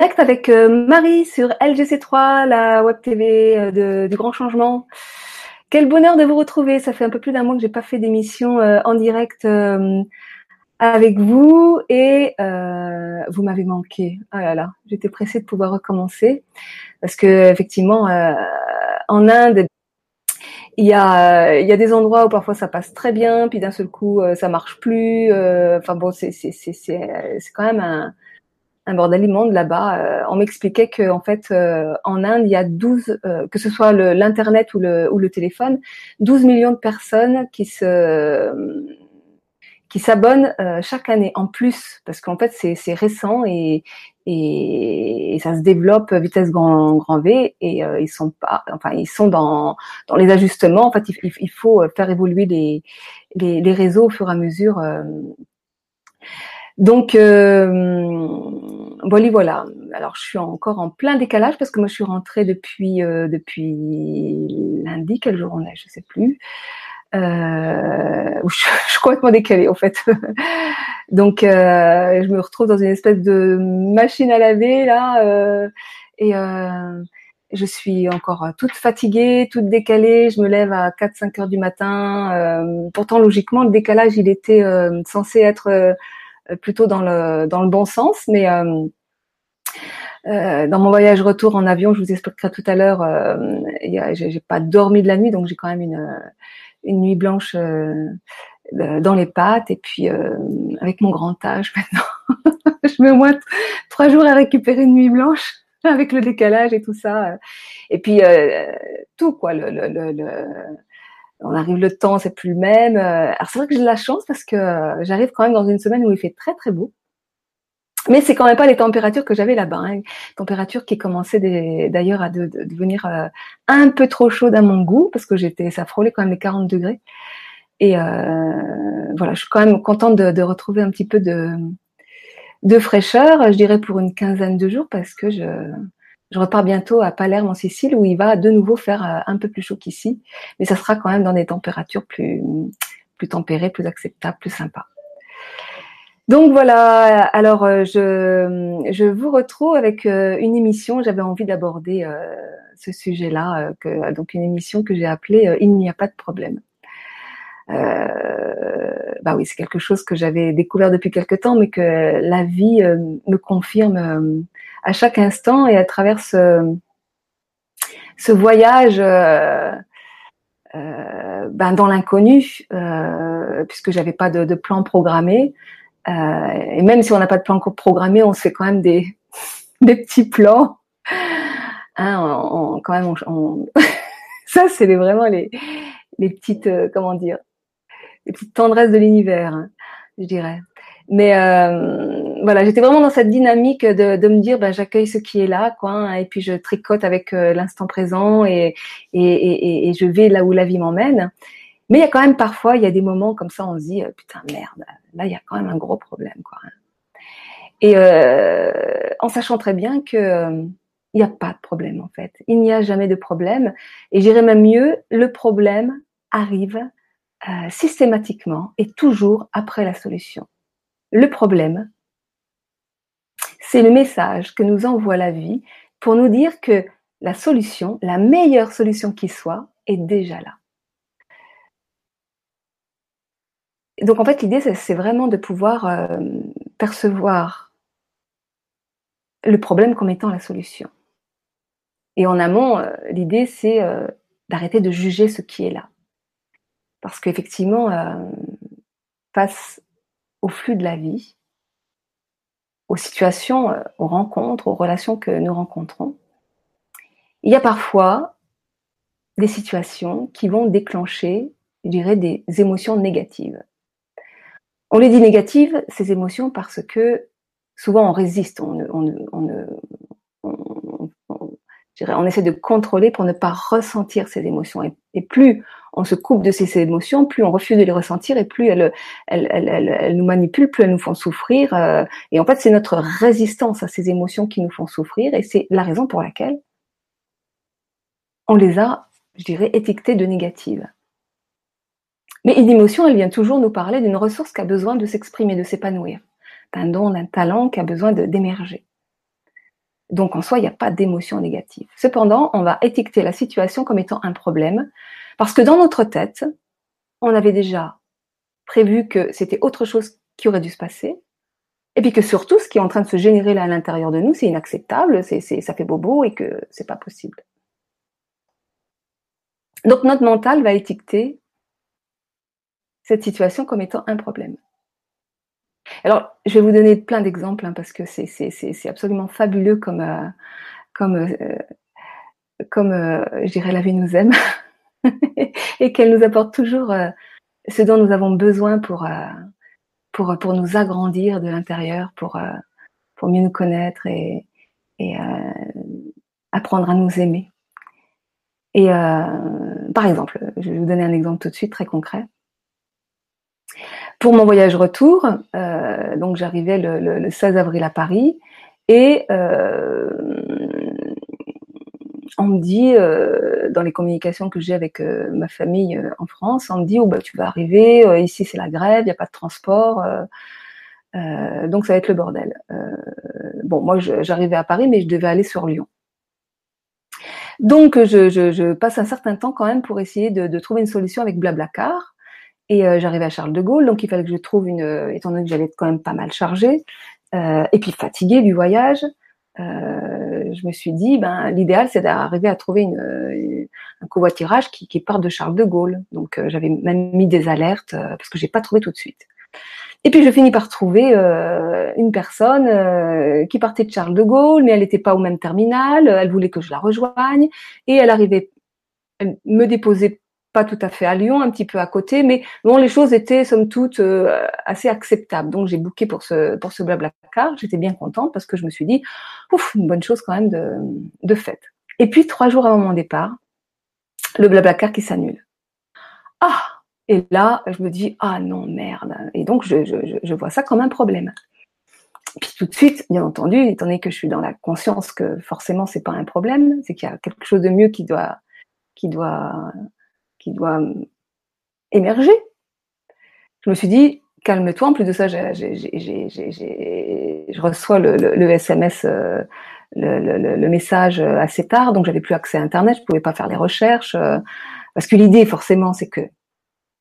direct avec euh, Marie sur LGC3, la web TV euh, de, du Grand Changement. Quel bonheur de vous retrouver. Ça fait un peu plus d'un mois que j'ai pas fait d'émission euh, en direct avec vous et vous m'avez manqué. Ah là là, j'étais pressée de pouvoir recommencer parce que effectivement en Inde il y a il y a des endroits où parfois ça passe très bien puis d'un seul coup ça marche plus enfin bon c'est c'est c'est c'est quand même un un bordel immonde là-bas. Euh, on m'expliquait que en fait euh, en Inde il y a 12, euh, que ce soit l'internet ou le, téléphone, 12 millions de personnes qui se qui s'abonnent chaque année en plus parce qu'en fait c'est récent et, et, ça se développe vitesse grand grand V et ils sont pas enfin ils sont dans dans les ajustements en fait il, faut faire évoluer les, les, les réseaux au fur et à mesure donc voilà, voilà. Alors, je suis encore en plein décalage parce que moi, je suis rentrée depuis euh, depuis lundi. Quel jour on est Je sais plus. Euh, je, suis complètement décalée en fait. Donc, euh, je me retrouve dans une espèce de machine à laver là, euh, et euh, je suis encore toute fatiguée, toute décalée. Je me lève à 4-5 heures du matin. pourtant, logiquement, le décalage, il était censé être euh, plutôt dans le dans le bon sens, mais euh, euh, dans mon voyage retour en avion, je vous expliquerai tout à l'heure, euh, j'ai pas dormi de la nuit, donc j'ai quand même une, une nuit blanche euh, dans les pattes. Et puis, euh, avec mon grand âge maintenant, je mets au moins trois jours à récupérer une nuit blanche avec le décalage et tout ça. Et puis, tout, quoi, le, le, le, on arrive le temps, c'est plus le même. Euh, alors c'est vrai que j'ai de la chance parce que euh, j'arrive quand même dans une semaine où il fait très très beau. Mais c'est quand même pas les températures que j'avais là-bas. Hein. Températures qui commençaient d'ailleurs à devenir euh, un peu trop chaudes à mon goût parce que j'étais, ça frôlait quand même les 40 degrés. Et voilà, je suis quand même contente de, de retrouver un petit peu de, de fraîcheur, je dirais pour une quinzaine de jours parce que je, je repars bientôt à Palerme en Sicile où il va de nouveau faire euh, un peu plus chaud qu'ici, mais ça sera quand même dans des températures plus, plus tempérées, plus acceptables, plus sympas. Donc voilà, alors euh, je, je vous retrouve avec euh, une émission, j'avais envie d'aborder ce sujet-là, donc une émission que j'ai appelée Il n'y a pas de problème. bah oui, c'est quelque chose que j'avais découvert depuis quelque temps, mais que la vie me confirme à chaque instant et à travers ce, ce voyage euh, euh, ben dans l'inconnu, euh, puisque j'avais pas de, de, plan programmé. Euh, et même si on n'a pas de plan programmé, on se fait quand même des, des petits plans. Hein, quand même, on, ça c'est vraiment les, les petites, euh, comment dire, les petites tendresses de l'univers, hein, je dirais. Mais voilà, j'étais vraiment dans cette dynamique de, de me dire, ben, j'accueille ce qui est là, quoi, hein, et puis je tricote avec euh, l'instant présent et, et, et, et, je vais là où la vie m'emmène. Mais il y a quand même parfois, il y a des moments comme ça, on se dit, euh, putain merde, là il y a quand même un gros problème, quoi. Hein. Et euh, en sachant très bien que il n'y a pas de problème en fait, il n'y a jamais de problème. Et j'irais même mieux, le problème arrive systématiquement et toujours après la solution. Le problème, c'est le message que nous envoie la vie pour nous dire que la solution, la meilleure solution qui soit, est déjà là. donc en fait, l'idée, c'est vraiment de pouvoir euh, percevoir le problème comme étant la solution. Et en amont, euh, l'idée, c'est euh, d'arrêter de juger ce qui est là. Parce qu'effectivement, face au flux de la vie, aux situations, euh, aux rencontres, aux relations que nous rencontrons, il y a parfois des situations qui vont déclencher, je dirais, des émotions négatives. On les dit négatives, ces émotions, parce que souvent on résiste, on, on, on essaie de contrôler pour ne pas ressentir ces émotions. Et, plus on se coupe de ces, émotions, plus on refuse de les ressentir et plus elles, elles, nous manipulent, plus elles nous font souffrir. Euh, et en fait, c'est notre résistance à ces émotions qui nous font souffrir et c'est la raison pour laquelle on les a, je dirais, étiquetées de négatives. Mais une émotion, elle vient toujours nous parler d'une ressource qui a besoin de s'exprimer, de s'épanouir, d'un don, d'un talent qui a besoin d'émerger. Donc en soi, il n'y a pas d'émotion négative. Cependant, on va étiqueter la situation comme étant un problème parce que dans notre tête, on avait déjà prévu que c'était autre chose qui aurait dû se passer. Et puis que surtout, ce qui est en train de se générer là à l'intérieur de nous, c'est inacceptable, c'est, ça fait bobo et que c'est pas possible. Donc notre mental va étiqueter cette situation comme étant un problème. Alors, je vais vous donner plein d'exemples hein, parce que c'est absolument fabuleux comme, euh, comme, euh, comme euh, je dirais, la vie nous aime et qu'elle nous apporte toujours ce dont nous avons besoin pour, pour, pour nous agrandir de l'intérieur, pour, pour mieux nous connaître et, et apprendre à nous aimer. Et par exemple, je vais vous donner un exemple tout de suite très concret. Pour mon voyage retour, euh, donc j'arrivais le, 16 avril à Paris et euh, on me dit euh, dans les communications que j'ai avec ma famille en France, on me dit oh bah tu vas arriver ici c'est la grève, il n'y a pas de transport. donc ça va être le bordel. bon, moi j'arrivais à Paris, mais je devais aller sur Lyon. Donc je, passe un certain temps quand même pour essayer de, de trouver une solution avec Blablacar. Et euh, j'arrivais à Charles de Gaulle, donc il fallait que je trouve une, euh, étant donné que j'allais être quand même pas mal chargée, euh, et puis fatiguée du voyage, euh, je me suis dit, ben l'idéal c'est d'arriver à trouver une, un covoiturage qui, qui part de Charles de Gaulle. Donc j'avais même mis des alertes parce que j'ai pas trouvé tout de suite. Et puis je finis par trouver une personne qui partait de Charles de Gaulle, mais elle n'était pas au même terminal. Elle voulait que je la rejoigne et elle arrivait elle me déposait pas tout à fait à Lyon, un petit peu à côté, mais bon, les choses étaient somme toute euh, assez acceptables. Donc j'ai booké pour ce pour ce car. J'étais bien contente parce que je me suis dit, ouf, une bonne chose quand même de de fait. Et puis trois jours avant mon départ, le car qui s'annule. Ah Et là, je me dis, ah non merde. Et donc je, je, je vois ça comme un problème. Puis tout de suite, bien entendu, étant donné que je suis dans la conscience que forcément c'est pas un problème, c'est qu'il y a quelque chose de mieux qui doit qui doit qui doit émerger. Je me suis dit, calme-toi. En plus de ça, je reçois le, SMS, euh, le, message assez tard, donc j'avais plus accès à Internet, je pouvais pas faire les recherches. Euh, parce que l'idée, forcément, c'est que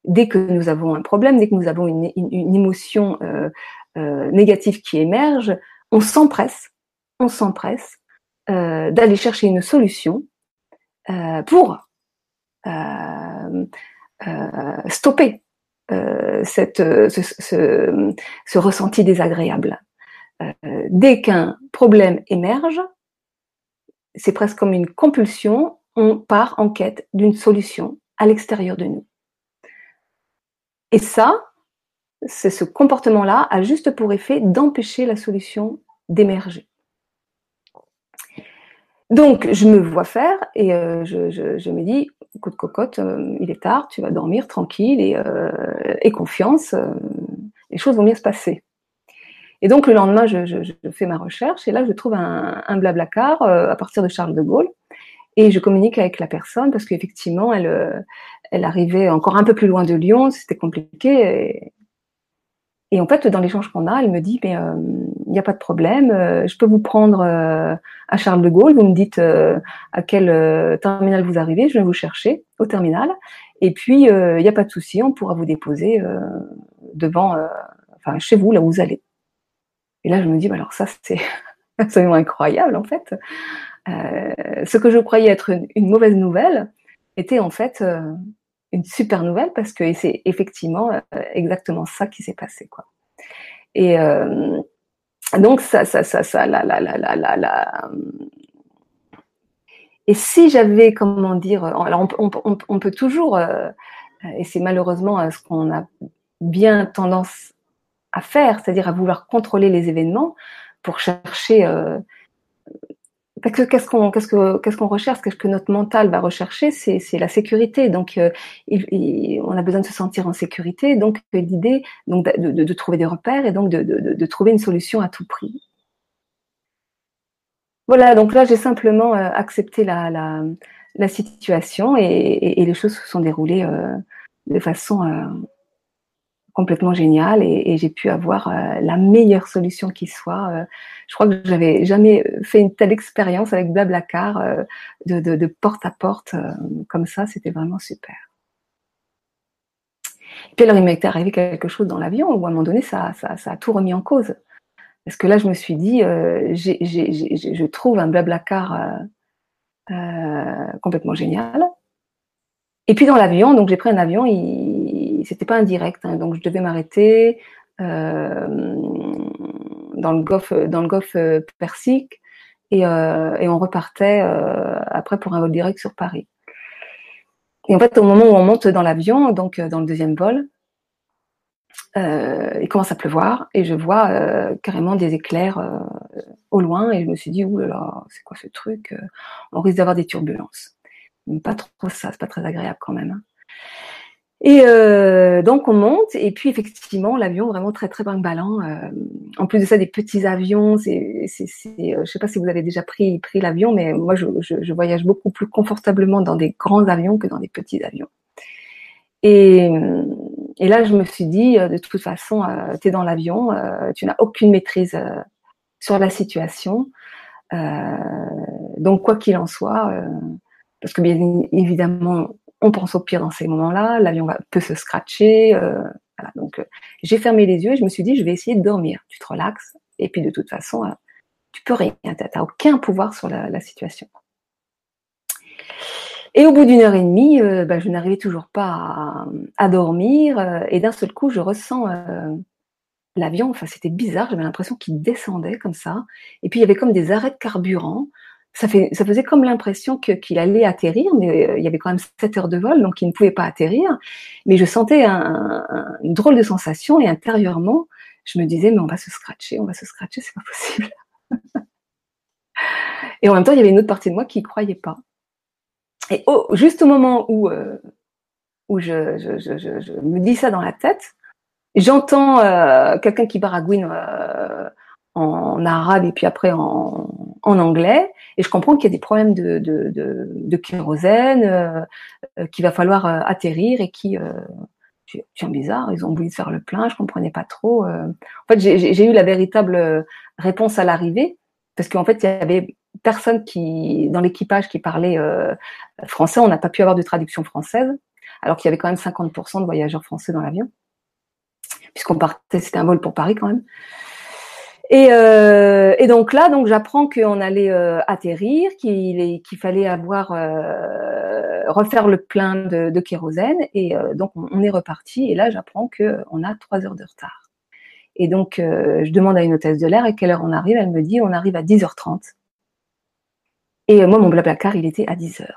dès que nous avons un problème, dès que nous avons une, émotion euh, négative qui émerge, on s'empresse, on s'empresse d'aller chercher une solution pour euh, euh, stopper euh, cette, ce, ressenti désagréable. dès qu'un problème émerge, c'est presque comme une compulsion, on part en quête d'une solution à l'extérieur de nous. Et ça, c'est ce comportement-là a juste pour effet d'empêcher la solution d'émerger. Donc, je me vois faire et je, me dis, coup de cocotte, euh, il est tard, tu vas dormir tranquille et, euh, et confiance, euh, les choses vont bien se passer. Et donc le lendemain, je, je, je, fais ma recherche et là, je trouve un, un blablacar à partir de Charles de Gaulle et je communique avec la personne parce qu'effectivement, elle, elle arrivait encore un peu plus loin de Lyon, c'était compliqué. Et, et en fait, dans l'échange qu'on a, elle me dit, mais il euh, n'y a pas de problème, euh, je peux vous prendre euh, à Charles de Gaulle, vous me dites à quel terminal vous arrivez, je vais vous chercher au terminal, et puis il n'y a pas de souci, on pourra vous déposer devant, enfin chez vous, là où vous allez. Et là, je me dis, alors ça, c'est absolument incroyable, en fait. ce que je croyais être une, mauvaise nouvelle était en fait une super nouvelle parce que c'est effectivement euh, exactement ça qui s'est passé quoi. Et euh, donc ça, ça, ça, ça, la, la, la, la, la, Et si j'avais, comment dire, alors on, on, peut toujours, euh, et c'est malheureusement ce qu'on a bien tendance à faire, c'est-à-dire à vouloir contrôler les événements pour chercher qu'est-ce qu'on qu'est-ce que qu'est-ce qu'on recherche? Qu'est-ce que notre mental va rechercher? C'est la sécurité. Donc, euh, on a besoin de se sentir en sécurité. Donc, l'idée donc de, de, de, trouver des repères et donc de, de, trouver une solution à tout prix. Voilà. Donc là, j'ai simplement euh, accepté la, la, la situation et, et, les choses se sont déroulées euh, de façon complètement génial et, j'ai pu avoir euh, la meilleure solution qui soit. Euh, je crois que j'avais jamais fait une telle expérience avec Blablacar euh, de, porte à porte comme ça. C'était vraiment super. Et puis alors il m'était arrivé quelque chose dans l'avion où à un moment donné ça, ça, a tout remis en cause. Parce que là je me suis dit, je trouve un Blablacar complètement génial. Et puis dans l'avion, donc j'ai pris un avion, c'était pas un direct, hein, donc je devais m'arrêter euh, dans le golfe, dans le golfe euh, Persique, et, euh, et on repartait après pour un vol direct sur Paris. Et en fait, au moment où on monte dans l'avion, donc dans le deuxième vol, il commence à pleuvoir et je vois carrément des éclairs au loin et je me suis dit ouh là là, c'est quoi ce truc On risque d'avoir des turbulences pas trop ça, c'est pas très agréable quand même. Et euh, donc on monte et puis effectivement l'avion vraiment très très brinque-ballant. Euh, en plus de ça des petits avions, c'est, c'est, c'est euh, je sais pas si vous avez déjà pris pris l'avion, mais moi je, je, voyage beaucoup plus confortablement dans des grands avions que dans des petits avions. Et, et là je me suis dit de toute façon tu es dans l'avion, tu n'as aucune maîtrise sur la situation, donc quoi qu'il en soit parce que bien évidemment, on pense au pire dans ces moments-là, l'avion peut se scratcher. Euh. Donc, euh, j'ai fermé les yeux et je me suis dit, je vais essayer de dormir. Tu te relaxes et puis de toute façon, euh, tu peux rien, tu n'as aucun pouvoir sur la, situation. Et au bout d'une heure et demie, bah, je n'arrivais toujours pas à, dormir et d'un seul coup, je ressens l'avion. Enfin, c'était bizarre. J'avais l'impression qu'il descendait comme ça. Et puis il y avait comme des arrêts de carburant ça, faisait comme l'impression qu'il allait atterrir, mais euh, il y avait quand même 7 heures de vol, donc il ne pouvait pas atterrir. Mais je sentais un, une drôle de sensation et intérieurement, je me disais, mais on va se scratcher, on va se scratcher, c'est pas possible. et en même temps, il y avait une autre partie de moi qui ne croyait pas. Et juste au moment où, euh, où je, je, je, je, me dis ça dans la tête, j'entends euh, quelqu'un qui baragouine en arabe et puis après en, en anglais, et je comprends qu'il y a des problèmes de, de, de, de kérosène, euh, euh qu'il va falloir euh, atterrir et qui, euh, tiens bizarre, ils ont voulu faire le plein, je comprenais pas trop. Euh. En fait, j'ai eu la véritable réponse à l'arrivée, parce qu'en fait, il y avait personne qui dans l'équipage qui parlait français, on n'a pas pu avoir de traduction française, alors qu'il y avait quand même 50% de voyageurs français dans l'avion, puisqu'on partait, c'était un vol pour Paris quand même. Et, euh, et, donc là, donc j'apprends qu'on allait euh, atterrir, qu'il fallait avoir euh, refaire le plein de, kérosène, et donc on, est reparti. Et là, j'apprends qu'on a trois heures de retard. Et donc je demande à une hôtesse de l'air à quelle heure on arrive. Elle me dit on arrive à 10h30. Et moi, mon blablacar, il était à 10h.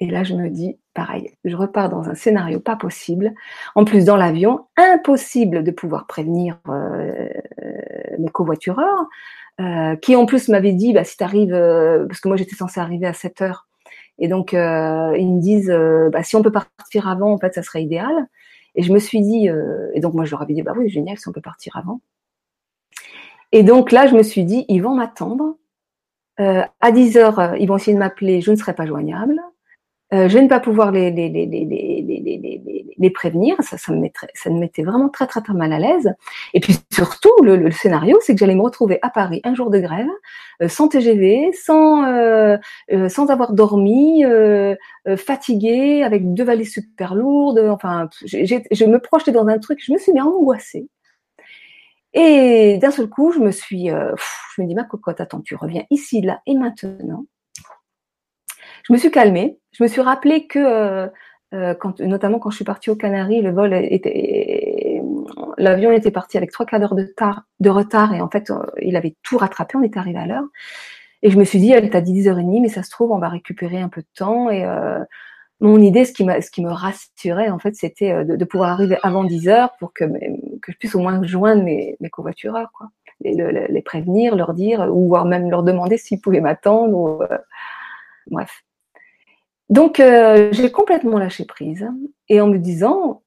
Et là, je me dis, pareil, je repars dans un scénario pas possible. En plus, dans l'avion, impossible de pouvoir prévenir mes covoitureurs, euh, qui en plus m'avaient dit, bah, si tu arrives, euh, parce que moi j'étais censée arriver à 7 heures, et donc euh, ils me disent, bah, si on peut partir avant, en fait, ça serait idéal. Et je me suis dit, et donc moi je leur avais dit, bah oui, génial, si on peut partir avant. Et donc là, je me suis dit, ils vont m'attendre. à 10 heures, ils vont essayer de m'appeler, je ne serai pas joignable. Je ne pas pouvoir les, les prévenir, ça, me mettrait, ça me mettait vraiment très très mal à l'aise. Et puis surtout, le, scénario, c'est que j'allais me retrouver à Paris un jour de grève, euh, sans TGV, sans euh, euh, sans avoir dormi, fatiguée, avec deux valises super lourdes. Enfin, je me projetais dans un truc, je me suis bien angoissée. Et d'un seul coup, je me suis, je me dis ma cocotte, attends, tu reviens ici, là et maintenant je me suis calmée. Je me suis rappelé que, euh, quand, notamment quand je suis partie aux Canaries, le vol était, l'avion était parti avec trois quarts d'heure de, de, retard et en fait, euh, il avait tout rattrapé. On était arrivé à l'heure. Et je me suis dit, elle t'a dit 10h30, mais ça se trouve, on va récupérer un peu de temps. Et euh, mon idée, ce qui, ce qui me rassurait, en fait, c'était de, de, pouvoir arriver avant 10h pour que, que je puisse au moins joindre mes, mes covoitureurs, quoi. Et le, les prévenir, leur dire, ou voire même leur demander s'ils pouvaient m'attendre. Ou, bref. Donc, euh, j'ai complètement lâché prise et en me disant,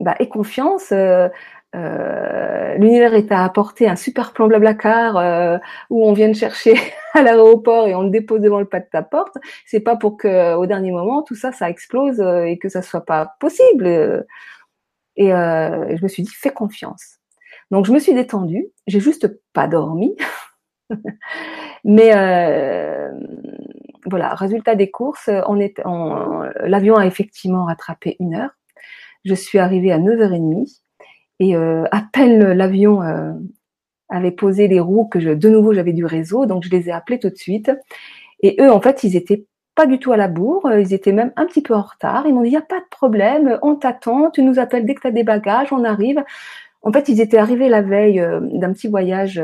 bah, aie confiance, euh, euh, l'univers est à apporter un super plan blablacar euh, où on vient de chercher à l'aéroport et on le dépose devant le pas de ta porte. C'est pas pour que au dernier moment tout ça ça explose et que ça soit pas possible. Et je me suis dit, fais confiance. Donc je me suis détendue, j'ai juste pas dormi. Mais voilà, résultat des courses, est, l'avion a effectivement rattrapé une heure. Je suis arrivée à 9h30 et euh, à peine l'avion euh, avait posé les roues que de nouveau j'avais du réseau, donc je les ai appelés tout de suite. Et eux, en fait, ils étaient pas du tout à la bourre, ils étaient même un petit peu en retard. Ils m'ont dit, il n'y a pas de problème, on t'attend, tu nous appelles dès que tu as des bagages, on arrive. En fait, ils étaient arrivés la veille euh, d'un petit voyage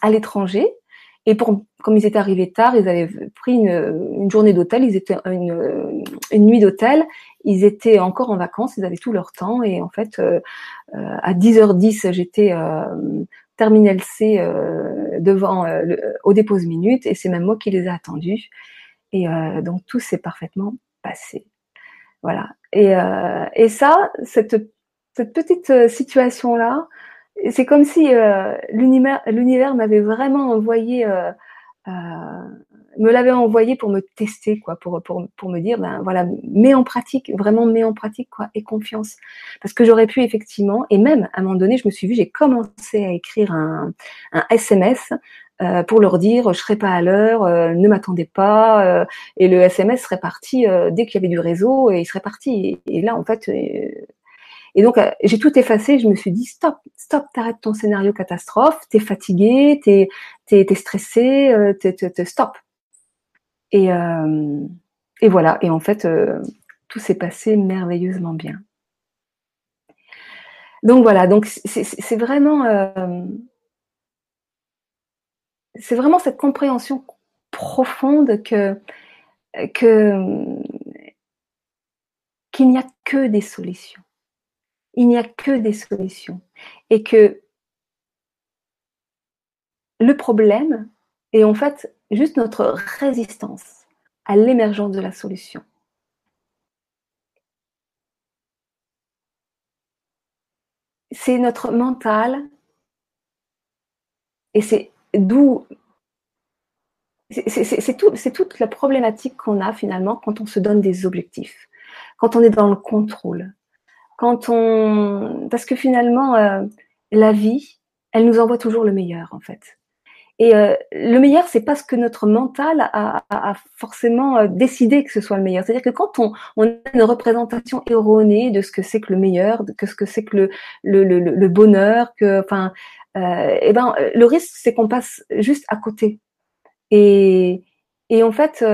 à l'étranger. Et pour, comme ils étaient arrivés tard, ils avaient pris une, une journée d'hôtel, ils étaient une, une nuit d'hôtel, ils étaient encore en vacances, ils avaient tout leur temps. Et en fait, euh, euh à 10h10, j'étais euh, terminal C euh, devant euh, le, au dépose minute, et c'est même moi qui les ai attendus. Et donc tout s'est parfaitement passé. Voilà. Et, et ça, cette, cette petite situation là, c'est comme si euh, l'univers m'avait vraiment envoyé, euh, euh, me l'avait envoyé pour me tester, quoi, pour, pour, pour me dire, ben voilà, mets en pratique, vraiment mets en pratique, quoi, et confiance. Parce que j'aurais pu effectivement, et même à un moment donné, je me suis vue, j'ai commencé à écrire un, un SMS euh, pour leur dire je serai pas à l'heure, euh, ne m'attendez pas, euh, et le SMS serait parti dès qu'il y avait du réseau et il serait parti. Et, et là, en fait, et donc, euh, j'ai tout effacé. Je me suis dit, stop, stop, t'arrêtes ton scénario catastrophe. T'es fatigué, t'es es, stressé, euh, stop. Et, euh, et voilà. Et en fait, tout s'est passé merveilleusement bien. Donc voilà. Donc c'est vraiment, c'est vraiment cette compréhension profonde que que qu'il n'y a que des solutions il n'y a que des solutions. Et que le problème est en fait juste notre résistance à l'émergence de la solution. C'est notre mental et c'est d'où c'est tout, toute la problématique qu'on a finalement quand on se donne des objectifs, quand on est dans le contrôle, parce que finalement, euh, la vie, elle nous envoie toujours le meilleur en fait. Et euh, le meilleur, c'est parce que notre mental a, forcément euh, décidé que ce soit le meilleur. C'est-à-dire que quand on, a une représentation erronée de ce que c'est que le meilleur, de ce que c'est que le, bonheur, que, enfin, eh ben, le risque, c'est qu'on passe juste à côté. Et en fait,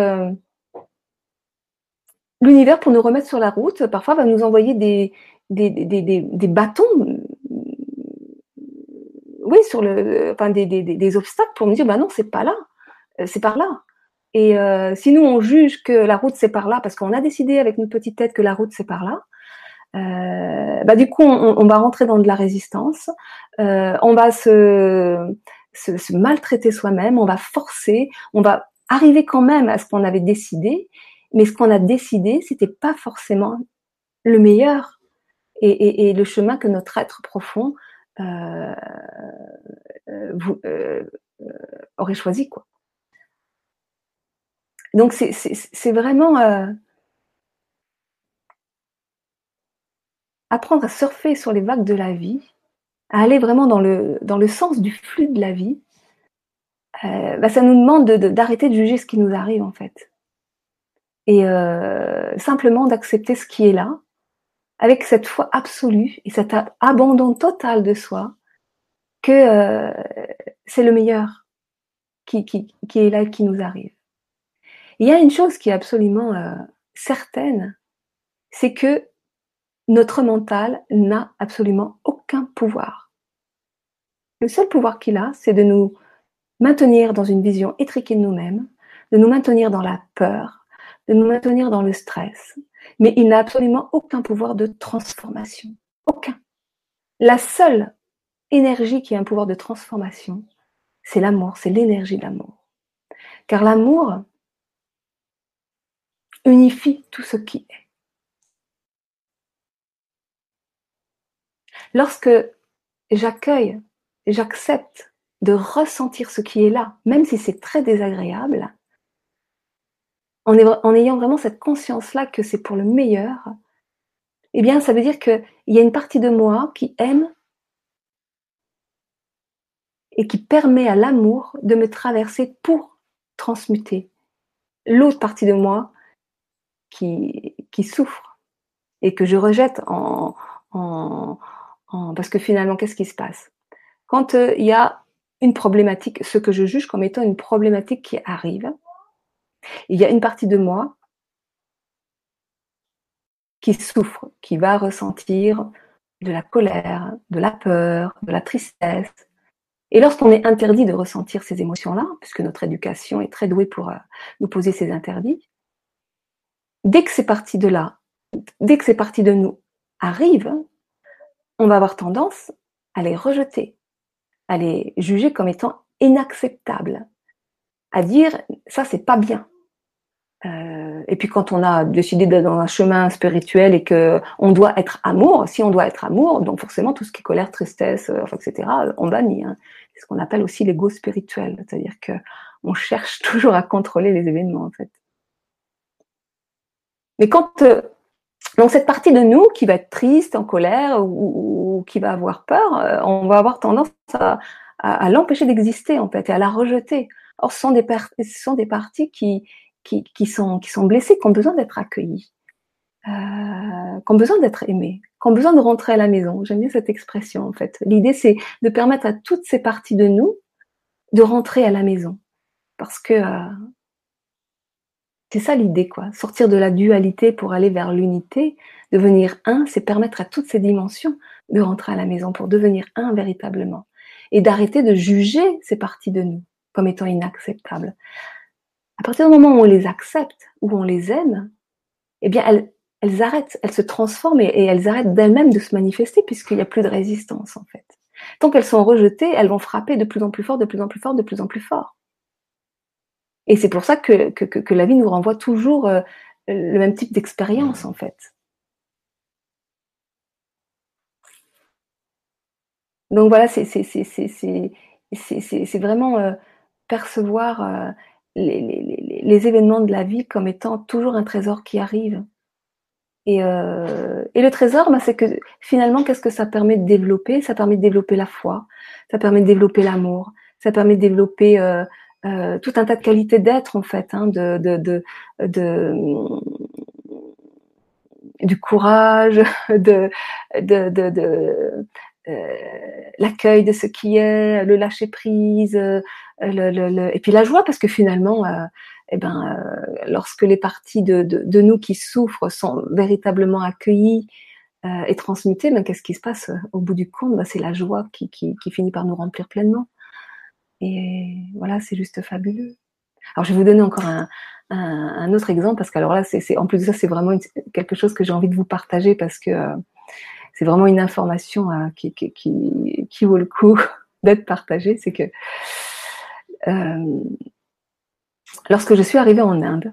l'univers, pour nous remettre sur la route, parfois va nous envoyer des, des, des, des, des bâtons, oui, sur le, enfin des, des, des obstacles pour me dire, bah non, c'est pas là, euh, c'est par là. Et euh, si nous on juge que la route c'est par là parce qu'on a décidé avec une petite tête que la route c'est par là, euh, bah du coup on, on, va rentrer dans de la résistance, euh, on va se, se, se maltraiter soi-même, on va forcer, on va arriver quand même à ce qu'on avait décidé, mais ce qu'on a décidé c'était pas forcément le meilleur et, le chemin que notre être profond euh, euh, euh, aurait choisi. Quoi. Donc c'est vraiment apprendre à surfer sur les vagues de la vie, à aller vraiment dans le, dans le sens du flux de la vie, bah, ça nous demande d'arrêter de, juger ce qui nous arrive en fait. Et simplement d'accepter ce qui est là, avec cette foi absolue et cet abandon total de soi que euh, c'est le meilleur qui, est là et qui nous arrive. Il y a une chose qui est absolument euh, certaine, c'est que notre mental n'a absolument aucun pouvoir. Le seul pouvoir qu'il a, c'est de nous maintenir dans une vision étriquée de nous-mêmes, de nous maintenir dans la peur, de nous maintenir dans le stress, mais il n'a absolument aucun pouvoir de transformation. Aucun. La seule énergie qui a un pouvoir de transformation, c'est l'amour, c'est l'énergie de l'amour. Car l'amour unifie tout ce qui est. Lorsque j'accueille, j'accepte de ressentir ce qui est là, même si c'est très désagréable, en, ayant vraiment cette conscience-là que c'est pour le meilleur, eh bien, ça veut dire qu'il y a une partie de moi qui aime et qui permet à l'amour de me traverser pour transmuter l'autre partie de moi qui, souffre et que je rejette en parce que finalement, qu'est-ce qui se passe? Quand euh, il y a une problématique, ce que je juge comme étant une problématique qui arrive, il y a une partie de moi qui souffre, qui va ressentir de la colère, de la peur, de la tristesse. Et lorsqu'on est interdit de ressentir ces émotions-là, puisque notre éducation est très douée pour euh, nous poser ces interdits, dès que ces parties de là, dès que ces parties de nous arrivent, on va avoir tendance à les rejeter, à les juger comme étant inacceptables, à dire ça c'est pas bien. Euh, et puis quand on a décidé d'être dans un chemin spirituel et que on doit être amour, si on doit être amour, donc forcément tout ce qui est colère, tristesse, euh, etc., on bannit. Hein. C'est ce qu'on appelle aussi l'ego spirituel, c'est-à-dire que on cherche toujours à contrôler les événements en fait. Mais quand euh, donc cette partie de nous qui va être triste, en colère ou, qui va avoir peur, euh, on va avoir tendance à, l'empêcher d'exister en fait et à la rejeter. Or, ce sont des, parties qui sont blessées, qui ont besoin d'être accueillies, euh, qui ont besoin d'être aimées, qui ont besoin de rentrer à la maison. J'aime bien cette expression en fait. L'idée, c'est de permettre à toutes ces parties de nous de rentrer à la maison. Parce que euh, c'est ça l'idée, quoi. Sortir de la dualité pour aller vers l'unité, devenir un, c'est permettre à toutes ces dimensions de rentrer à la maison pour devenir un véritablement. Et d'arrêter de juger ces parties de nous comme étant inacceptables. À partir du moment où on les accepte, où on les aime, eh bien, elles, elles arrêtent, elles se transforment et, elles arrêtent d'elles-mêmes de se manifester puisqu'il n'y a plus de résistance, en fait. Tant qu'elles sont rejetées, elles vont frapper de plus en plus fort, de plus en plus fort, de plus en plus fort. Et c'est pour ça que, que, que, la vie nous renvoie toujours euh, le même type d'expérience, en fait. Donc voilà, c'est vraiment euh, percevoir euh, les, événements de la vie comme étant toujours un trésor qui arrive. Et, euh, et le trésor, bah, c'est que finalement, qu'est-ce que ça permet de développer? Ça permet de développer la foi, ça permet de développer l'amour, ça permet de développer euh, tout un tas de qualités d'être en fait, hein, de, du courage, de, de, l'accueil de ce qui est, le lâcher prise, et puis la joie parce que finalement, euh, eh ben, euh, lorsque les parties de, de, nous qui souffrent sont véritablement accueillies euh, et transmutées, ben, qu'est-ce qui se passe au bout du compte? Ben, C'est la joie qui, qui, finit par nous remplir pleinement. Et voilà, c'est juste fabuleux. Alors, je vais vous donner encore un, un, autre exemple parce qu'alors là, c'est, en plus de ça, c'est vraiment quelque chose que j'ai envie de vous partager parce que c'est vraiment une information qui, qui, qui, qui, vaut le coup d'être partagée. C'est que euh, lorsque je suis arrivée en Inde,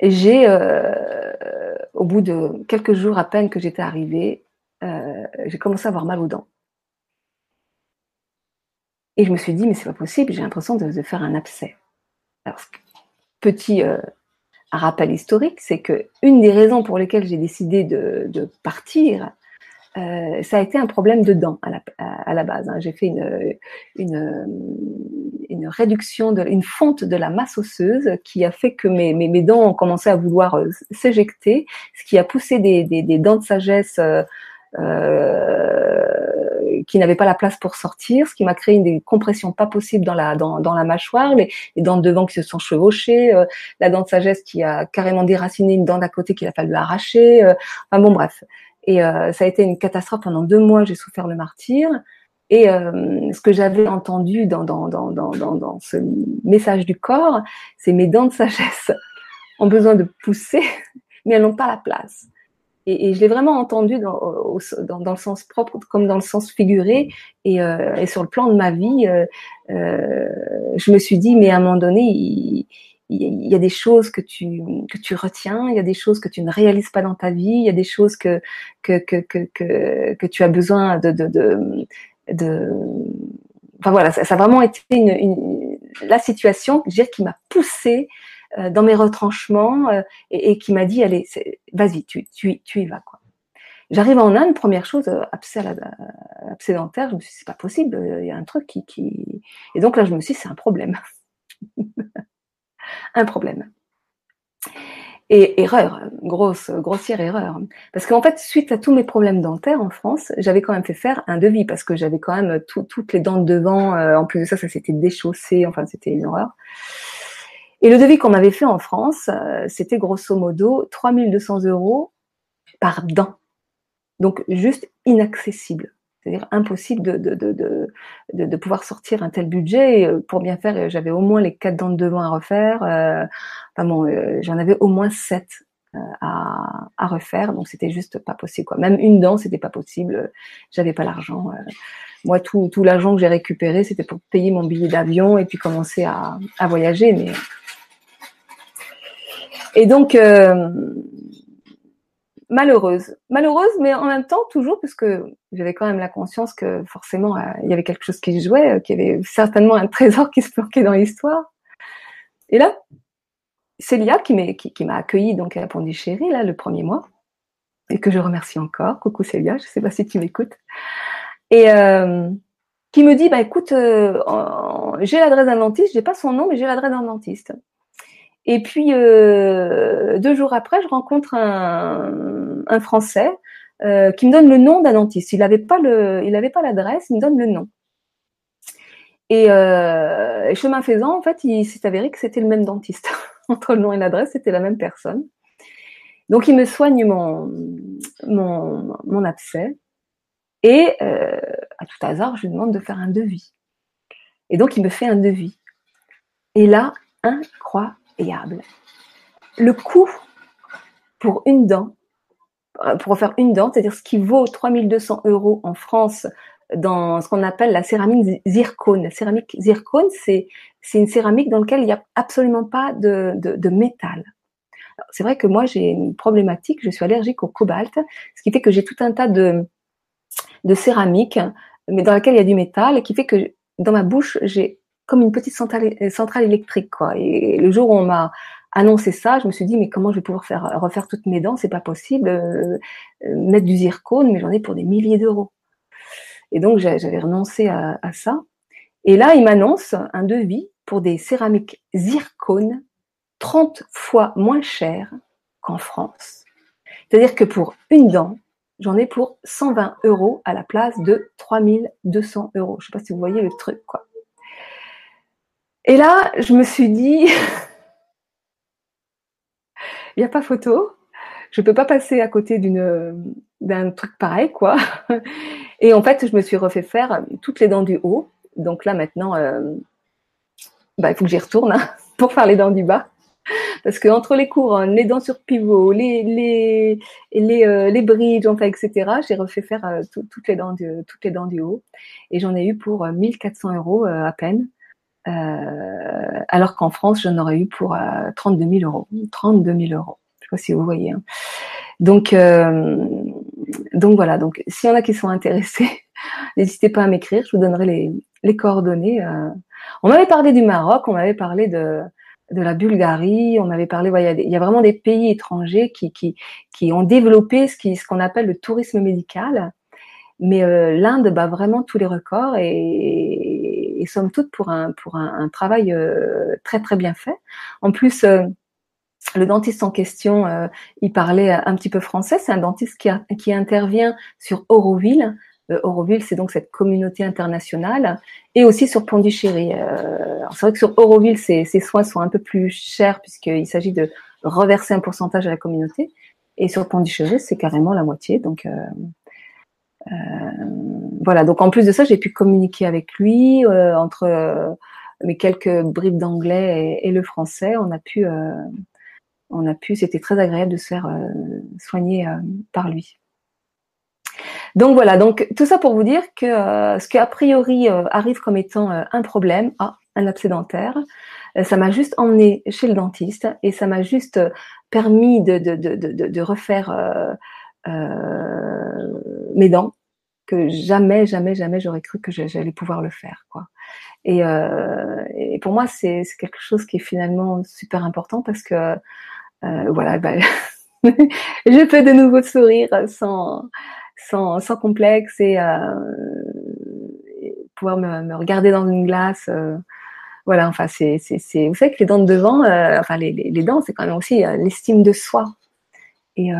j'ai, euh, au bout de quelques jours à peine que j'étais arrivée, euh, j'ai commencé à avoir mal aux dents. Et je me suis dit, mais c'est pas possible, j'ai l'impression de, faire un abcès. Alors, petit rappel historique, c'est que une des raisons pour lesquelles j'ai décidé de, partir, euh, ça a été un problème de dents à la, à, la base. Hein. J'ai fait une, une, une, réduction, de, une fonte de la masse osseuse qui a fait que mes, mes, mes dents ont commencé à vouloir euh, s'éjecter, ce qui a poussé des, des, des dents de sagesse euh, euh, qui n'avait pas la place pour sortir, ce qui m'a créé une des compressions pas possibles dans la dans, dans la mâchoire, les, dents de devant qui se sont chevauchées, euh, la dent de sagesse qui a carrément déraciné une dent d'à côté qu'il a fallu arracher. Enfin bon bref. Et ça a été une catastrophe pendant deux mois. J'ai souffert le martyr. Et ce que j'avais entendu dans, ce message du corps, c'est mes dents de sagesse ont besoin de pousser, mais elles n'ont pas la place. Et, je l'ai vraiment entendu dans, le sens propre comme dans le sens figuré. Et, euh, sur le plan de ma vie, euh, euh, je me suis dit, mais à un moment donné, il, il y a des choses que tu que tu retiens, il y a des choses que tu ne réalises pas dans ta vie, il y a des choses que que que que, que, tu as besoin de de, de, de enfin voilà, ça, ça, a vraiment été une, une la situation, je dirais, qui m'a poussée dans mes retranchements et, qui m'a dit allez, vas-y, tu, tu, tu y vas quoi. J'arrive en Inde, première chose, abcès, dentaire, je me suis dit, c'est pas possible, il y a un truc qui, qui... Et donc là, je me suis dit, c'est un problème. un problème. Et erreur, grosse, grossière erreur. Parce qu'en fait, suite à tous mes problèmes dentaires en France, j'avais quand même fait faire un devis parce que j'avais quand même toutes les dents de devant. Euh, en plus de ça, ça s'était déchaussé. Enfin, c'était une horreur. Et le devis qu'on m'avait fait en France, euh, c'était grosso modo 3200 euros par dent. Donc, juste inaccessible. C'est-à-dire impossible de, pouvoir sortir un tel budget. Euh, pour bien faire, euh, j'avais au moins les quatre dents de devant à refaire. Euh, enfin bon, j'en avais au moins sept à, refaire, donc c'était juste pas possible. Même une dent, c'était pas possible. J'avais pas l'argent. Moi, tout, l'argent que j'ai récupéré, c'était pour payer mon billet d'avion et puis commencer à, voyager. Et donc, malheureuse. Malheureuse, mais en même temps, toujours, parce que j'avais quand même la conscience que forcément, euh, il y avait quelque chose qui jouait, euh, qu'il y avait certainement un trésor qui se planquait dans l'histoire. Et là, Célia, qui m'a qui, qui accueilli donc à Pondichéry, là, le premier mois, et que je remercie encore. Coucou Célia, je sais pas si tu m'écoutes. Et euh, qui me dit, bah écoute, j'ai l'adresse d'un dentiste, j'ai pas son nom, mais j'ai l'adresse d'un dentiste. Et puis euh, deux jours après, je rencontre un, Français euh, qui me donne le nom d'un dentiste. Il n'avait pas le, il pas l'adresse, il me donne le nom. Et, euh, chemin faisant, en fait, il s'est avéré que c'était le même dentiste. Entre le nom et l'adresse, c'était la même personne. Donc, il me soigne mon, mon, mon abcès. Et à tout hasard, je lui demande de faire un devis. Et donc, il me fait un devis. Et là, incroyable le coût pour une dent, euh, pour faire une dent, c'est-à-dire ce qui vaut 3200 euros en France dans ce qu'on appelle la céramique zircone. La céramique zircone, c'est, une céramique dans laquelle il n'y a absolument pas de, métal. C'est vrai que moi, j'ai une problématique, je suis allergique au cobalt, ce qui fait que j'ai tout un tas de, de céramique, mais dans laquelle il y a du métal, et qui fait que dans ma bouche, j'ai comme une petite centrale, centrale électrique, quoi. Et le jour où on m'a annoncé ça, je me suis dit mais comment je vais pouvoir faire refaire toutes mes dents? C'est pas possible. Euh, euh, mettre du zircone, mais j'en ai pour des milliers d'euros. Et donc j'avais renoncé à, à, ça. Et là, il m'annonce un devis pour des céramiques zircone 30 fois moins cher qu'en France. C'est-à-dire que pour une dent, j'en ai pour 120 euros à la place de 3200 euros. Je sais pas si vous voyez le truc, quoi. Et là, je me suis dit, il n'y a pas photo. Je ne peux pas passer à côté d'un truc pareil, quoi. Et en fait, je me suis refait faire toutes les dents du haut. Donc là, maintenant, euh, bah, il faut que j'y retourne hein, pour faire les dents du bas. Parce que entre les couronnes, les dents sur pivot, les les les, euh, les bridges, etc. J'ai refait faire euh, toutes les dents toutes les dents du haut et j'en ai eu pour 1400 euros à peine. Euh, alors qu'en France, j'en aurais eu pour 32 euh, 000 euros. 32 000 euros. Je sais pas si vous voyez. Hein. Donc, euh, donc voilà. Donc, s'il y en a qui sont intéressés, n'hésitez pas à m'écrire. Je vous donnerai les, coordonnées. On m'avait parlé du Maroc, on m'avait parlé de, de la Bulgarie, on m'avait parlé. il, y a vraiment des pays étrangers qui, qui, ont développé ce qui, ce qu'on appelle le tourisme médical. Mais l'Inde bat vraiment tous les records et somme toute pour un, pour un, travail euh, très très bien fait. En plus, euh, le dentiste en question, euh, il parlait un petit peu français. C'est un dentiste qui, qui intervient sur Auroville. Auroville, c'est donc cette communauté internationale, et aussi sur Pondichéry. c'est vrai que sur Auroville, ces, soins sont un peu plus chers puisqu'il s'agit de reverser un pourcentage à la communauté, et sur Pondichéry, c'est carrément la moitié. Donc, euh, voilà, donc en plus de ça, j'ai pu communiquer avec lui euh, entre euh, mes quelques bribes d'anglais et, le français. On a pu, on a pu, c'était très agréable de se faire soigner par lui. Donc voilà, donc tout ça pour vous dire que ce qui a priori arrive comme étant un problème, ah, un abcès dentaire, ça m'a juste emmené chez le dentiste et ça m'a juste permis de, refaire euh, mes dents que jamais, jamais, jamais j'aurais cru que j'allais pouvoir le faire, quoi. Et, euh, pour moi, c'est quelque chose qui est finalement super important parce que euh, voilà, bah, je peux de nouveau sourire sans, sans, sans complexe et, euh, pouvoir me, regarder dans une glace. Euh, voilà, enfin, c'est, vous savez que les dents de devant, euh, enfin, les, les, les, dents, c'est quand même aussi euh, l'estime de soi. Et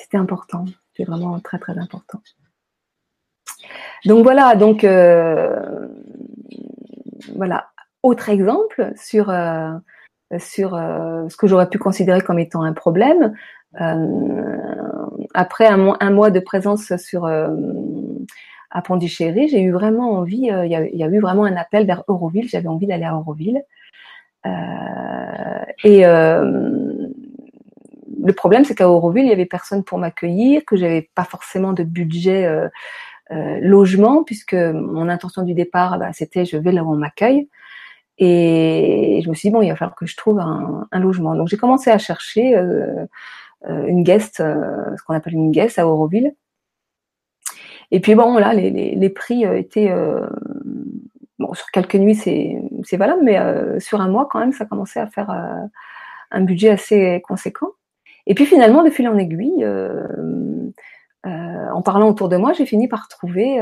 c'était important. C'est vraiment très, très important. Donc voilà, donc voilà. Autre exemple sur sur euh, ce que j'aurais pu considérer comme étant un problème. Euh, après un, mois, de présence sur euh, à Pondichéry, j'ai eu vraiment envie, il y, y, a, eu vraiment un appel vers Euroville, j'avais envie d'aller à Euroville. et le problème, c'est qu'à Euroville, il y avait personne pour m'accueillir, que j'avais pas forcément de budget logement, puisque mon intention du départ, bah, c'était je vais là où on m'accueille. Et je me suis dit, bon, il va falloir que je trouve un, logement. Donc j'ai commencé à chercher euh, euh une guest, euh, ce qu'on appelle une guest à Auroville. Et puis bon, là, les, les, prix euh, étaient... bon, sur quelques nuits, c'est valable, mais sur un mois, quand même, ça commençait à faire un budget assez conséquent. Et puis finalement, de fil en aiguille, en parlant autour de moi, j'ai fini par trouver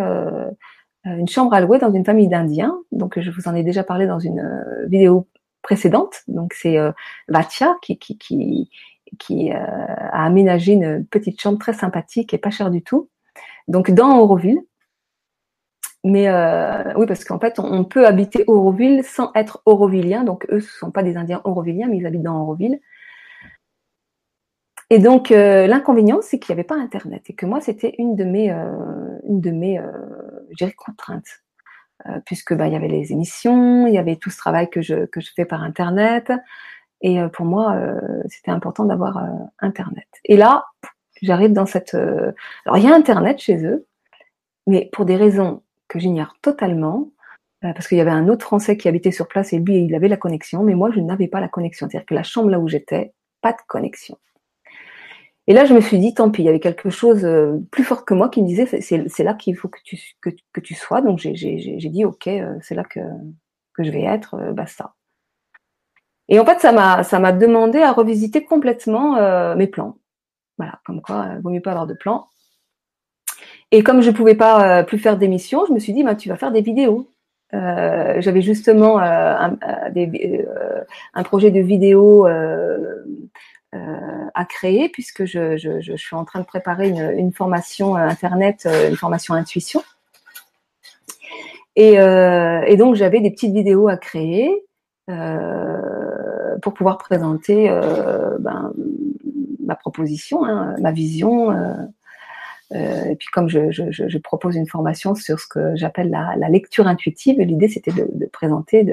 euh, une chambre à louer dans une famille d'Indiens. Donc, je vous en ai déjà parlé dans une euh, vidéo précédente. Donc, c'est euh, Vatia qui, a aménagé une petite chambre très sympathique et pas chère du tout. Donc, dans Auroville. Mais euh, oui, parce qu'en fait, on, peut habiter Auroville sans être aurovillien. Donc, eux, ce sont pas des Indiens aurovilliens, mais ils habitent dans Auroville. Et donc euh, l'inconvénient, c'est qu'il n'y avait pas Internet et que moi, c'était une de mes, euh, une de mes, euh, contraintes, euh, puisque bah il y avait les émissions, il y avait tout ce travail que je que je fais par Internet, et pour moi, c'était important d'avoir Internet. Et là, j'arrive dans cette, alors il y a Internet chez eux, mais pour des raisons que j'ignore totalement, parce qu'il y avait un autre Français qui habitait sur place et lui, il avait la connexion, mais moi, je n'avais pas la connexion. C'est-à-dire que la chambre là où j'étais, pas de connexion. Et là, je me suis dit, tant pis, il y avait quelque chose euh, plus fort que moi qui me disait, c'est là qu'il faut que tu, sois. Donc j'ai dit, ok, euh, c'est là que, je vais être, euh, basta. Et en fait, ça m'a demandé à revisiter complètement mes plans. Voilà, comme quoi, il vaut mieux pas avoir de plans. Et comme je pouvais pas plus faire d'émissions, je me suis dit, bah, tu vas faire des vidéos. J'avais justement un, projet de vidéo euh, à créer puisque je, suis en train de préparer une, formation euh, internet, euh, une formation intuition. Et, euh, donc j'avais des petites vidéos à créer euh, pour pouvoir présenter euh, ben, ma proposition, hein, ma vision. et puis comme je, propose une formation sur ce que j'appelle la, lecture intuitive, l'idée c'était de, de, présenter,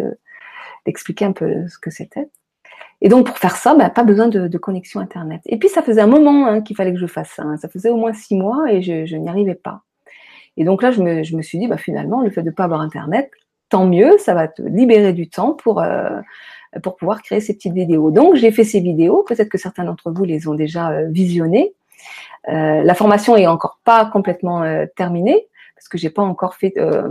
d'expliquer un peu ce que c'était. Et donc pour faire ça, bah, pas besoin de, connexion internet. Et puis ça faisait un moment hein, qu'il fallait que je fasse ça. Hein. Ça faisait au moins six mois et je, je n'y arrivais pas. Et donc là, je me, je me suis dit, bah, finalement, le fait de ne pas avoir internet, tant mieux, ça va te libérer du temps pour euh, pour pouvoir créer ces petites vidéos. Donc j'ai fait ces vidéos. Peut-être que certains d'entre vous les ont déjà euh, visionnées. Euh, la formation est encore pas complètement euh, terminée parce que j'ai pas encore fait euh,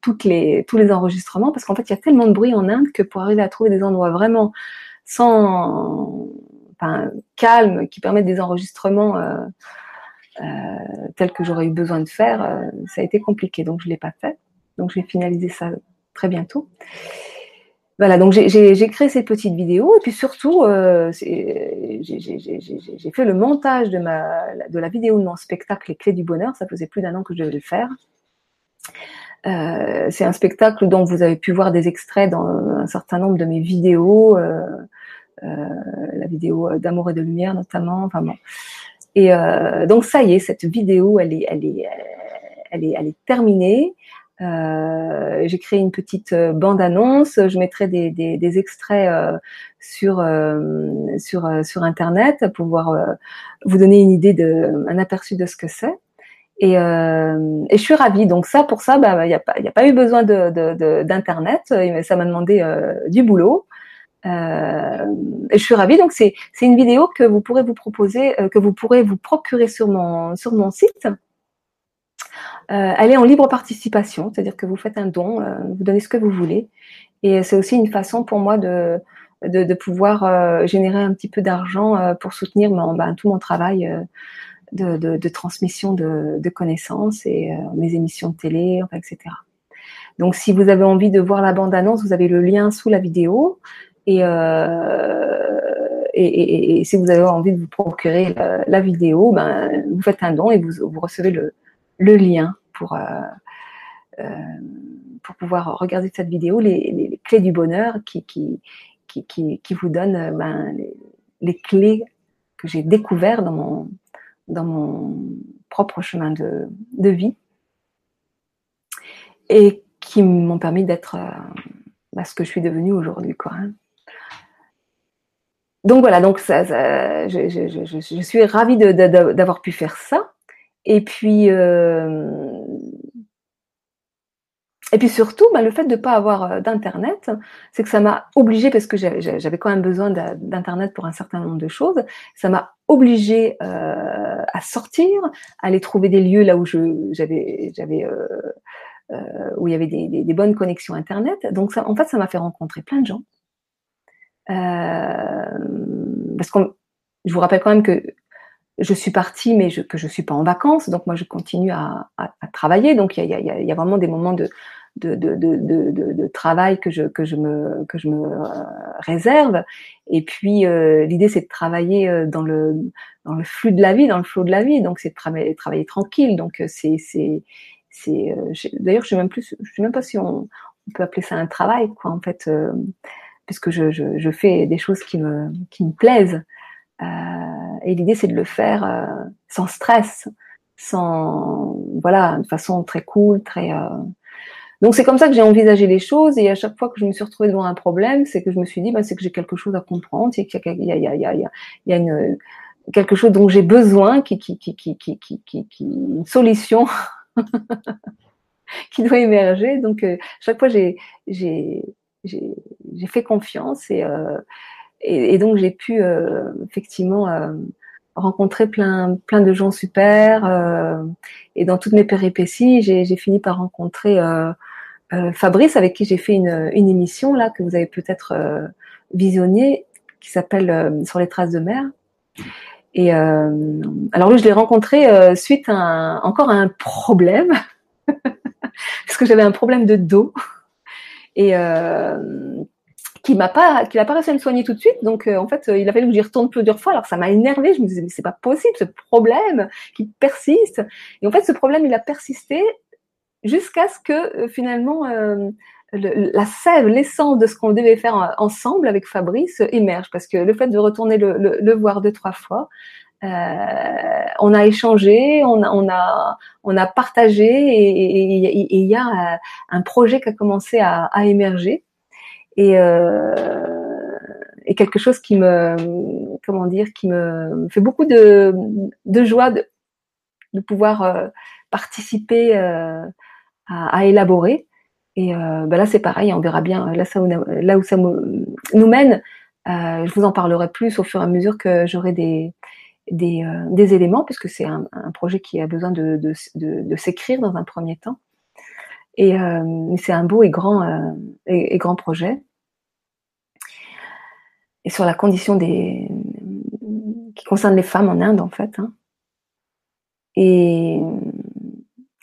toutes les, tous les enregistrements, parce qu'en fait, il y a tellement de bruit en Inde que pour arriver à trouver des endroits vraiment sans, calme, qui permettent des enregistrements euh, euh, tels que j'aurais eu besoin de faire, euh, ça a été compliqué. Donc, je l'ai pas fait. Donc, je vais finaliser ça très bientôt. Voilà, donc j'ai créé cette petite vidéo et puis surtout, j'ai fait le montage de, de la vidéo de mon spectacle Les Clés du Bonheur. Ça faisait plus d'un an que je devais le faire. C'est un spectacle dont vous avez pu voir des extraits dans un certain nombre de mes vidéos, la vidéo d'amour et de lumière notamment. Enfin bon. Et euh, donc ça y est, cette vidéo, elle est, elle est, elle est, elle est terminée. Euh, j'ai créé une petite euh, bande-annonce. Je mettrai des, des, des extraits euh, sur euh, sur euh, sur internet pour pouvoir vous donner une idée de un aperçu de ce que c'est. Et, et, je suis ravie. Donc ça, pour ça, bah, il n'y a pas, a pas eu besoin d'internet. De, ça m'a demandé du boulot. Euh, je suis ravie. Donc c'est une vidéo que vous pourrez vous proposer, que vous pourrez vous procurer sur mon site. Euh, elle est en libre participation, c'est-à-dire que vous faites un don, euh, vous donnez ce que vous voulez, Et c'est aussi une façon pour moi de, pouvoir euh, générer un petit peu d'argent euh, pour soutenir ben, tout mon travail euh, de, transmission de connaissances et mes émissions de télé, etc. Donc, si vous avez envie de voir la bande-annonce, vous avez le lien sous la vidéo. Et, euh, et, si vous avez envie de vous procurer la, vidéo, ben, vous faites un don et vous, recevez le, lien pour, euh, euh, pour pouvoir regarder cette vidéo, les, clés du bonheur qui, qui, qui, qui, vous donne ben, les, clés que j'ai découvertes dans mon, dans mon propre chemin de, de vie et qui m'ont permis d'être bah, ce que je suis devenue aujourd'hui. Hein. Donc voilà, donc je, suis ravie d'avoir pu faire ça. Et puis, euh, et puis surtout, bah, le fait de ne pas avoir euh, d'internet, c'est que ça m'a obligé, parce que j'avais quand même besoin d'internet pour un certain nombre de choses, ça m'a obligé euh, à sortir, à aller trouver des lieux là où il y avait des, bonnes connexions internet. Donc en fait, ça m'a fait rencontrer plein de gens. Euh, parce que je vous rappelle quand même que je suis partie, mais je, que je suis pas en vacances, donc moi je continue à, à, à travailler. Donc il y a, y, a, y a, vraiment des moments de, de, de, de, travail que je, que je me, que je me euh, réserve. Et puis euh, l'idée c'est de travailler dans le, dans le flux de la vie, dans le flot de la vie. Donc c'est de travailler, travailler tranquille. Donc c'est, c'est, c'est. D'ailleurs je sais même plus, je sais même pas si on, on peut appeler ça un travail, quoi, en fait, Puisque je, je, je, fais des choses qui me, qui me plaisent. Euh, et l'idée, c'est de le faire euh, sans stress, sans voilà, de façon très cool, très euh. donc c'est comme ça que j'ai envisagé les choses et à chaque fois que je me suis retrouvée devant un problème, c'est que je me suis dit, bah, c'est que j'ai quelque chose à comprendre, c'est qu'il y a, il y a, il y a, il y a une, quelque chose dont j'ai besoin, qui, qui, qui, qui, qui, qui, qui une solution qui doit émerger. Donc euh, chaque fois j'ai, j'ai, j'ai, fait confiance et, euh, et, et, donc j'ai pu euh, effectivement euh, rencontrer plein plein de gens super euh, et dans toutes mes péripéties j'ai fini par rencontrer euh, euh, Fabrice avec qui j'ai fait une, une émission là que vous avez peut-être visionné qui s'appelle sur les traces de mer. Et alors lui je l'ai rencontré suite à un, encore à un problème parce que j'avais un problème de dos et qui m'a pas, qui n'a pas réussi à me soigner tout de suite. Donc, euh, en fait, euh, il a fallu que j'y retourne plusieurs fois. Alors, ça m'a énervé. Je me disais, mais c'est pas possible, ce problème qui persiste. Et en fait, ce problème, il a persisté jusqu'à ce que euh, finalement le, la sève, l'essence de ce qu'on devait faire ensemble avec Fabrice émerge. Parce que le fait de retourner le, voir deux, trois fois, euh, on a échangé, on a, on a, on a partagé et il y a un projet qui a commencé à, à émerger et, euh, et quelque chose qui me, comment dire, qui me fait beaucoup de, de joie de, de pouvoir euh, participer euh, à, à, élaborer. Et euh, ben là, c'est pareil, on verra bien là, ça, là où ça nous mène. Euh, je vous en parlerai plus au fur et à mesure que j'aurai des, des, euh, des, éléments, puisque c'est un, projet qui a besoin de, s'écrire dans un premier temps. Et euh, c'est un beau et grand, euh, et, grand projet. Et sur la condition des qui concerne les femmes en Inde en fait. Hein. Et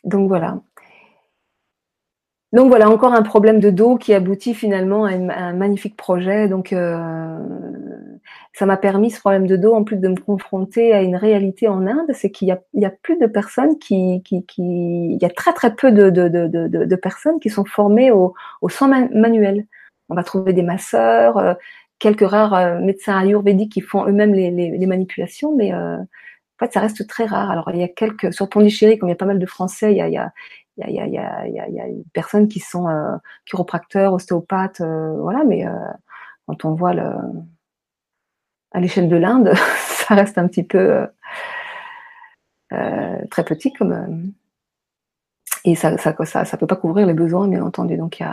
donc voilà. Donc voilà encore un problème de dos qui aboutit finalement à, un magnifique projet. Donc ça m'a permis ce problème de dos en plus de me confronter à une réalité en Inde, c'est qu'il y y a plus de personnes qui, qui, qui, il y a très très peu de, de, de, de, personnes qui sont formées au, au soin manuel. On va trouver des masseurs, euh, quelques rares euh, médecins ayurvédiques qui font eux-mêmes les, les, les, manipulations, mais euh, en fait ça reste très rare. Alors il y a quelques sur Pondichéry, comme il y a pas mal de Français, il y a, il y a il y a, il y a, il y a, il y a des personnes qui sont euh, chiropracteurs, ostéopathes, voilà, mais quand on voit le, à l'échelle de l'Inde, ça reste un petit peu euh, très petit comme euh, et ça ça, peut pas couvrir les besoins bien entendu. Donc il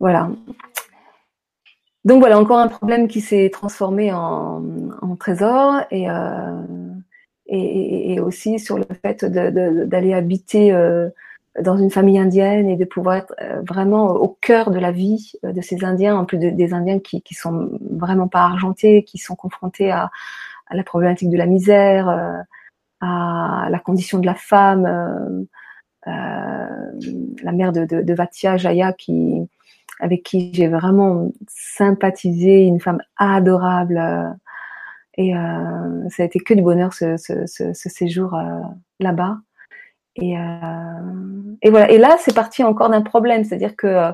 voilà. Donc voilà encore un problème qui s'est transformé en, trésor et, euh, aussi sur le fait d'aller habiter euh, dans une famille indienne et de pouvoir être euh, vraiment au cœur de la vie euh, de ces Indiens, en plus des Indiens qui, qui sont vraiment pas argentés, qui sont confrontés à, à la problématique de la misère, euh, à la condition de la femme, euh, la mère de, de, de, Vatia Jaya qui avec qui j'ai vraiment sympathisé, une femme adorable. et ça a été que du bonheur ce, ce, ce, ce séjour là-bas. Et, euh, et voilà. Et là, c'est parti encore d'un problème, c'est-à-dire que euh,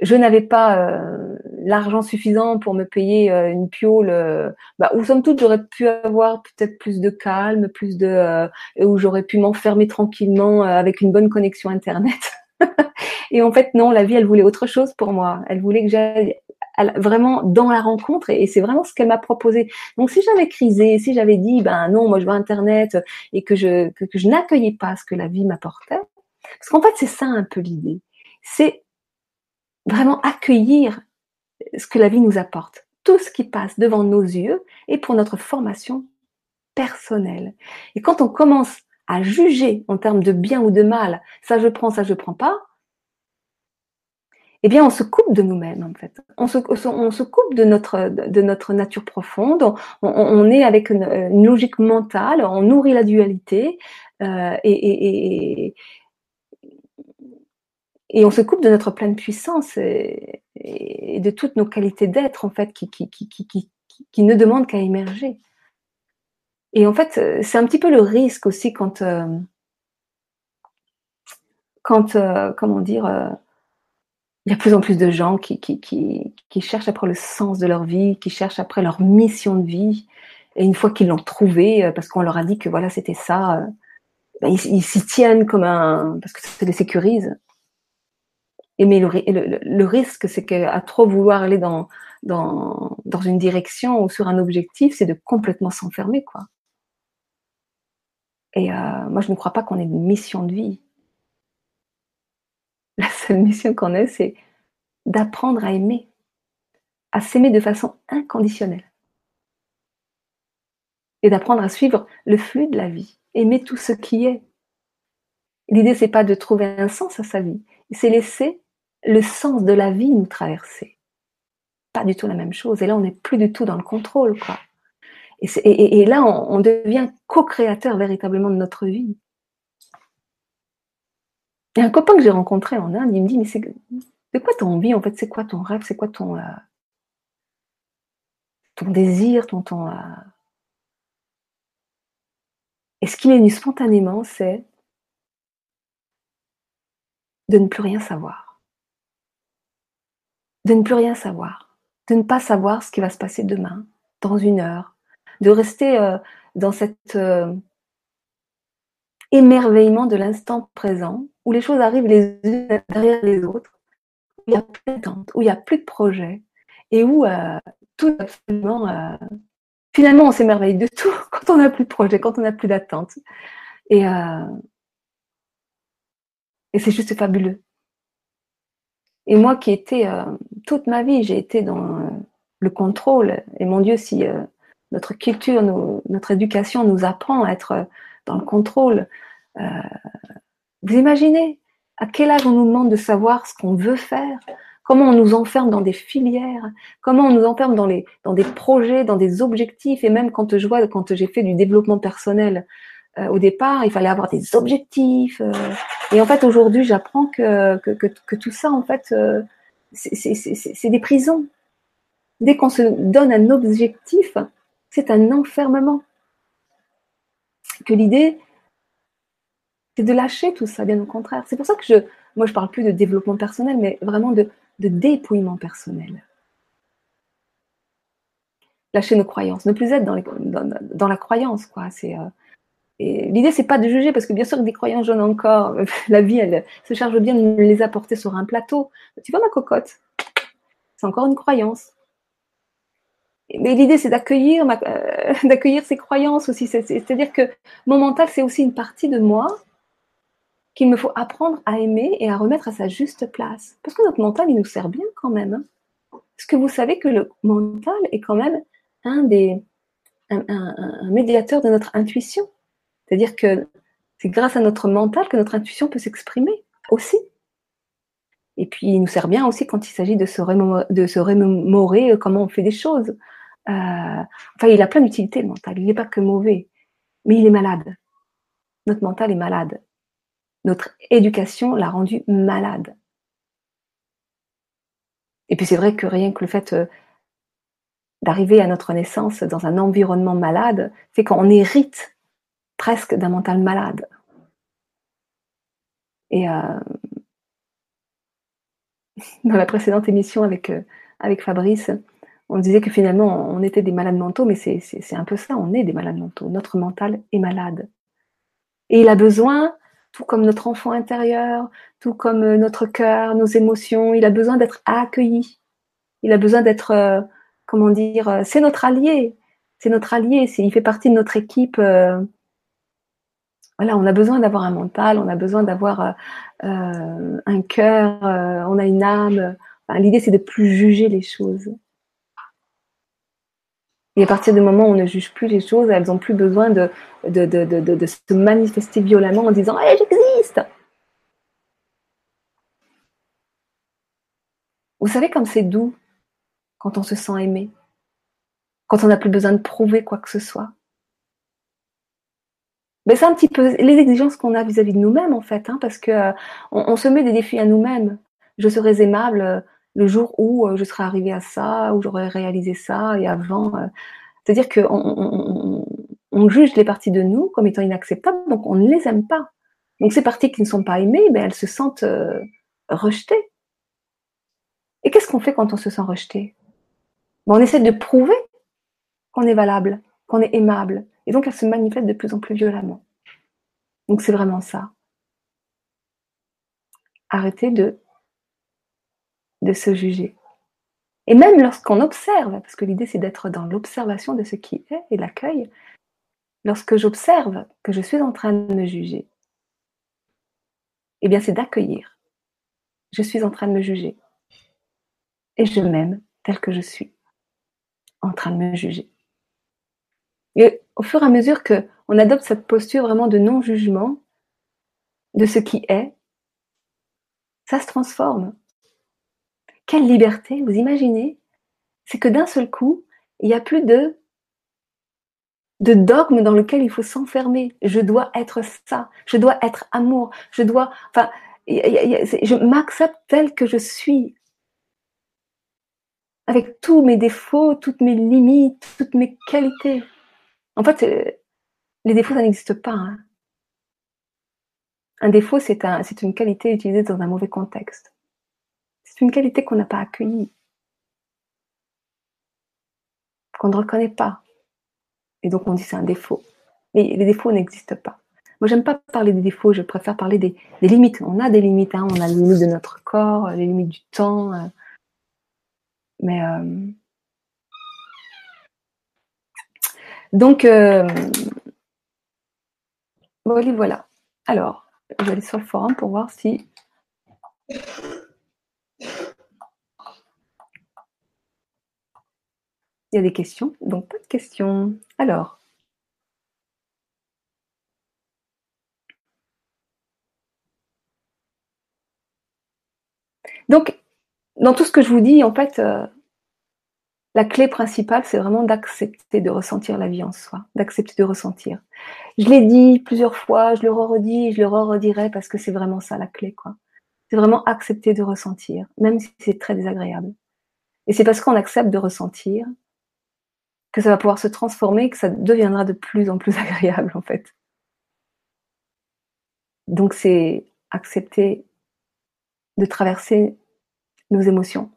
je n'avais pas euh, l'argent suffisant pour me payer une piole. Bah, où somme toute, j'aurais pu avoir peut-être plus de calme, plus de où j'aurais pu m'enfermer tranquillement avec une bonne connexion internet. et en fait, non, la vie, elle voulait autre chose pour moi. Elle voulait que j'aille vraiment dans la rencontre et, c'est vraiment ce qu'elle m'a proposé. Donc si j'avais crisé, si j'avais dit ben non, moi je veux internet et que je que, je n'accueillais pas ce que la vie m'apportait, parce qu'en fait c'est ça un peu l'idée, c'est vraiment accueillir ce que la vie nous apporte, tout ce qui passe devant nos yeux et pour notre formation personnelle. Et quand on commence à juger en termes de bien ou de mal, ça je prends, ça je prends pas, eh bien, on se coupe de nous-mêmes, en fait. On se, coupe de notre, nature profonde. On, est avec une, logique mentale, on nourrit la dualité euh, et, on se coupe de notre pleine puissance et, de toutes nos qualités d'être, en fait, qui, qui, ne demandent qu'à émerger. Et en fait, c'est un petit peu le risque aussi quand, euh, quand, euh, comment dire, il y a plus en plus de gens qui, qui, qui, qui, cherchent après le sens de leur vie, qui cherchent après leur mission de vie. Et une fois qu'ils l'ont trouvé, euh, parce qu'on leur a dit que voilà, c'était ça, euh, ben ils s'y tiennent comme un... parce que ça les sécurise. Et mais le, risque, c'est qu'à trop vouloir aller dans une direction ou sur un objectif, c'est de complètement s'enfermer, quoi. Et euh, moi, je ne crois pas qu'on ait une mission de vie. La seule mission qu'on ait, c'est d'apprendre à aimer, à s'aimer de façon inconditionnelle. Et d'apprendre à suivre le flux de la vie, aimer tout ce qui est. L'idée, c'est pas de trouver un sens à sa vie, c'est laisser le sens de la vie nous traverser. Pas du tout la même chose. Et là, on n'est plus du tout dans le contrôle. Et, là, on devient co-créateur véritablement de notre vie. Il y a un copain que j'ai rencontré en Inde, il me dit, mais c'est quoi ton envie en fait? C'est quoi ton rêve? C'est quoi ton, euh, ton désir ton, euh? Et ce qui m'est venu spontanément, c'est de ne plus rien savoir. De ne plus rien savoir. De ne pas savoir ce qui va se passer demain, dans une heure. De rester euh, dans cet émerveillement de l'instant présent où les choses arrivent les unes derrière les autres, où il n'y a plus d'attente, où il n'y a plus de projet, et où euh, tout absolument. Euh, finalement, on s'émerveille de tout quand on n'a plus de projet, quand on n'a plus d'attente. Et, euh, et c'est juste fabuleux. Et moi qui étais toute ma vie, j'ai été dans le contrôle. Et mon Dieu, si notre culture, notre éducation nous apprend à être dans le contrôle, vous imaginez à quel âge on nous demande de savoir ce qu'on veut faire Comment on nous enferme dans des filières Comment on nous enferme dans, les, dans des projets, dans des objectifs Et même quand je vois, quand j'ai fait du développement personnel, euh, au départ, il fallait avoir des objectifs. Euh, et en fait, aujourd'hui, j'apprends que, que, tout ça, en fait, euh, c'est des prisons. Dès qu'on se donne un objectif, c'est un enfermement. Que l'idée, c'est de lâcher tout ça, bien au contraire. C'est pour ça que je, moi, je parle plus de développement personnel, mais vraiment de, dépouillement personnel. Lâcher nos croyances, ne plus être dans, la croyance, quoi. C'est euh, l'idée, c'est pas de juger, parce que bien sûr que des croyances, j'en encore. La vie, elle se charge bien de les apporter sur un plateau. Tu vois ma cocotte? C'est encore une croyance. Mais l'idée, c'est d'accueillir, euh, d'accueillir ces croyances aussi. C'est-à-dire que mon mental, c'est aussi une partie de moi qu'il me faut apprendre à aimer et à remettre à sa juste place. Parce que notre mental, il nous sert bien quand même. Hein. Est-ce que vous savez que le mental est quand même un des un, médiateur de notre intuition. C'est-à-dire que c'est grâce à notre mental que notre intuition peut s'exprimer. aussi. Et puis, il nous sert bien aussi quand il s'agit de se, de euh, comment on fait des choses. Euh, enfin, il a plein d'utilités, le mental. Il n'est pas que mauvais, mais il est malade. Notre mental est malade. Notre éducation l'a rendu malade. Et puis, c'est vrai que rien que le fait euh, d'arriver à notre naissance dans un environnement malade fait qu'on hérite presque d'un mental malade. Et euh, dans la précédente émission avec, avec Fabrice, on disait que finalement on était des malades mentaux, mais c'est un peu ça, on est des malades mentaux. Notre mental est malade. Et il a besoin, tout comme notre enfant intérieur, tout comme euh, notre cœur, nos émotions, il a besoin d'être accueilli. Il a besoin d'être, comment dire, c'est notre allié. C'est notre allié, il fait partie de notre équipe voilà, on a besoin d'avoir un mental, on a besoin d'avoir euh, euh, un cœur, euh, on a une âme. L'idée, c'est de plus juger les choses. Et à partir du moment où on ne juge plus les choses, elles n'ont plus besoin de, se manifester violemment en disant hey, j'existe Vous savez comme c'est doux quand on se sent aimé, quand on n'a plus besoin de prouver quoi que ce soit ben, c'est un petit peu les exigences qu'on a vis-à-vis de nous-mêmes en fait, hein, parce que euh, on, se met des défis à nous-mêmes. Je serai aimable euh, le jour où euh, je serai arrivé à ça, où j'aurai réalisé ça, et avant. C'est-à-dire qu'on on, juge les parties de nous comme étant inacceptables, donc on ne les aime pas. Donc ces parties qui ne sont pas aimées, ben, elles se sentent rejetées. Et qu'est-ce qu'on fait quand on se sent rejeté? Ben, On essaie de prouver qu'on est valable, qu'on est aimable, et donc, elle se manifeste de plus en plus violemment. Donc, c'est vraiment ça. Arrêtez de, de se juger. Et même lorsqu'on observe, parce que l'idée c'est d'être dans l'observation de ce qui est et l'accueil, lorsque j'observe que je suis en train de me juger, eh bien c'est d'accueillir. Je suis en train de me juger. Et je m'aime tel que je suis, en train de me juger. Et au fur et à mesure que on adopte cette posture vraiment de non-jugement de ce qui est, ça se transforme. Quelle liberté, vous imaginez? C'est que d'un seul coup, il n'y a plus de, dogme dans lequel il faut s'enfermer. Je dois être ça, je dois être amour, je dois... Enfin, je m'accepte tel que je suis, avec tous mes défauts, toutes mes limites, toutes mes qualités. En fait, les défauts, ça n'existe pas. Hein. Un défaut, c'est un, une qualité utilisée dans un mauvais contexte. C'est une qualité qu'on n'a pas accueillie, qu'on ne reconnaît pas. Et donc on dit c'est un défaut. Mais les défauts n'existent pas. Moi, j'aime pas parler des défauts, je préfère parler des, limites. On a des limites, hein. on a les limites de notre corps, les limites du temps. Euh. mais euh, Donc, euh, voilà. Alors, je vais aller sur le forum pour voir si. Il y a des questions, donc pas de questions. Alors. Donc, dans tout ce que je vous dis, en fait, euh, la clé principale, c'est vraiment d'accepter de ressentir la vie en soi, d'accepter de ressentir. Je l'ai dit plusieurs fois, je le redis, je le redirai parce que c'est vraiment ça la clé, quoi. C'est vraiment accepter de ressentir, même si c'est très désagréable. Et c'est parce qu'on accepte de ressentir que ça va pouvoir se transformer, que ça deviendra de plus en plus agréable, en fait. Donc c'est accepter de traverser nos émotions,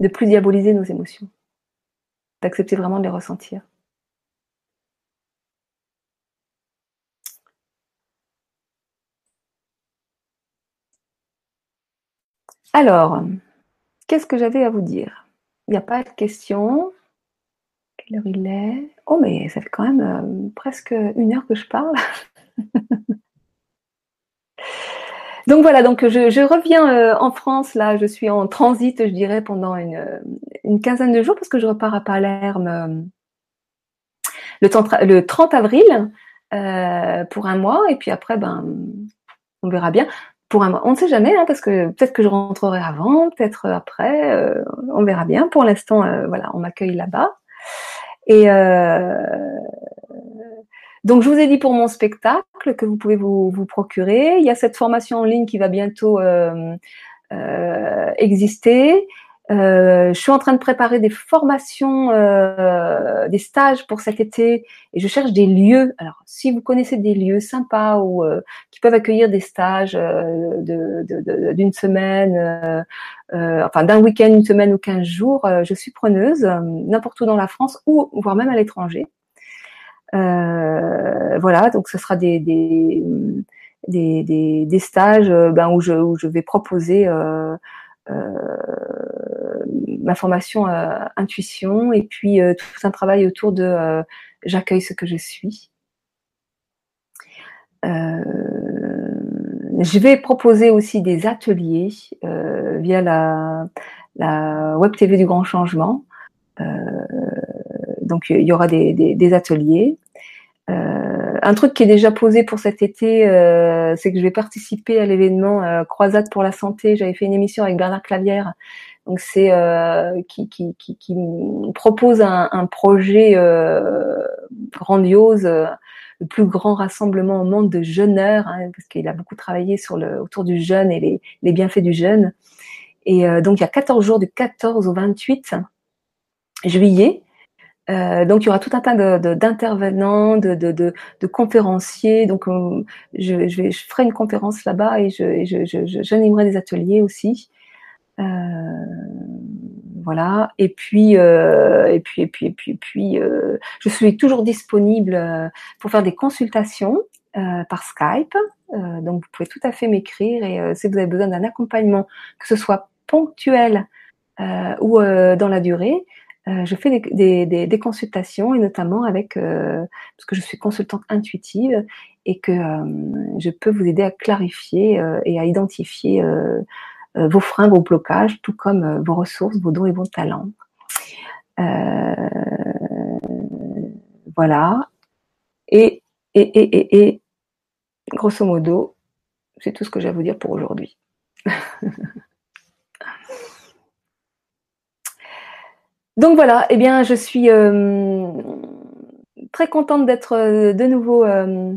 de plus diaboliser nos émotions, d'accepter vraiment de les ressentir. Alors, qu'est-ce que j'avais à vous dire? N'y a pas de questions. Quelle heure il est? Oh, mais ça fait quand même euh, presque une heure que je parle. Donc voilà, donc je, reviens euh, en France, là, je suis en transit, je dirais, pendant une, quinzaine de jours, parce que je repars à Palerme euh, le, 30, avril euh, pour un mois, et puis après, ben, on verra bien. Pour un, on ne sait jamais, hein, parce que peut-être que je rentrerai avant, peut-être après, euh, on verra bien. Pour l'instant, euh, voilà, on m'accueille là-bas. Et donc, je vous ai dit pour mon spectacle que vous pouvez vous, vous procurer. Il y a cette formation en ligne qui va bientôt exister. Euh, je suis en train de préparer des formations, euh, des stages pour cet été, et je cherche des lieux. Alors, si vous connaissez des lieux sympas ou euh, qui peuvent accueillir des stages d'une de, de, semaine, enfin d'un week-end, une semaine ou quinze jours, je suis preneuse n'importe où dans la France ou voire même à l'étranger. voilà, donc ce sera des des, des, des, stages ben, où, je, où je vais proposer euh, ma formation euh, intuition et puis euh, tout un travail autour de j'accueille ce que je suis. je vais proposer aussi des ateliers via la, web TV du Grand Changement. donc il y aura des, ateliers. Euh, un truc qui est déjà posé pour cet été, euh, c'est que je vais participer à l'événement euh, Croisade pour la santé. J'avais fait une émission avec Bernard Clavière, donc c'est qui, qui, qui, qui, propose un, un projet grandiose, le plus grand rassemblement au monde de jeûneurs, hein, parce qu'il a beaucoup travaillé sur le autour du jeûne et les, les bienfaits du jeûne. Et donc il y a 14 jours du 14 au 28 juillet. Euh, donc il y aura tout un tas d'intervenants, de, de, de, de, conférenciers. Donc euh, je, je, je ferai une conférence là-bas et je, je, j'animerai des ateliers aussi. Euh, voilà. Et puis, euh, et puis, et puis, et puis, et puis, euh, je suis toujours disponible pour faire des consultations par Skype. donc vous pouvez tout à fait m'écrire et si vous avez besoin d'un accompagnement, que ce soit ponctuel ou dans la durée, euh, je fais des, des, des, consultations et notamment avec euh, parce que je suis consultante intuitive et que je peux vous aider à clarifier et à identifier vos freins, vos blocages, tout comme vos ressources, vos dons et vos talents. voilà. Et, et, et, et, et grosso modo, c'est tout ce que j'ai à vous dire pour aujourd'hui. Donc voilà, eh bien, je suis euh, très contente d'être euh, de nouveau euh,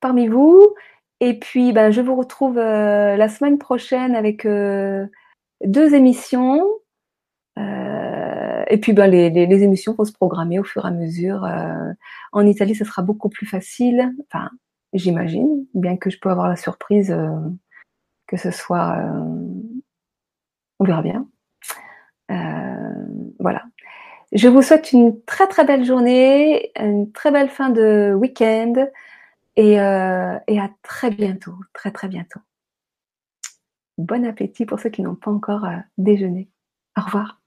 parmi vous. Et puis, ben, je vous retrouve la semaine prochaine avec deux émissions. et puis, ben, les, les, émissions vont se programmer au fur et à mesure. en Italie, ce sera beaucoup plus facile. Enfin, j'imagine, bien que je peux avoir la surprise que ce soit. on verra bien. Euh, voilà. Je vous souhaite une très très belle journée, une très belle fin de week-end et, euh, et à très bientôt, très très bientôt. Bon appétit pour ceux qui n'ont pas encore euh, déjeuné. Au revoir.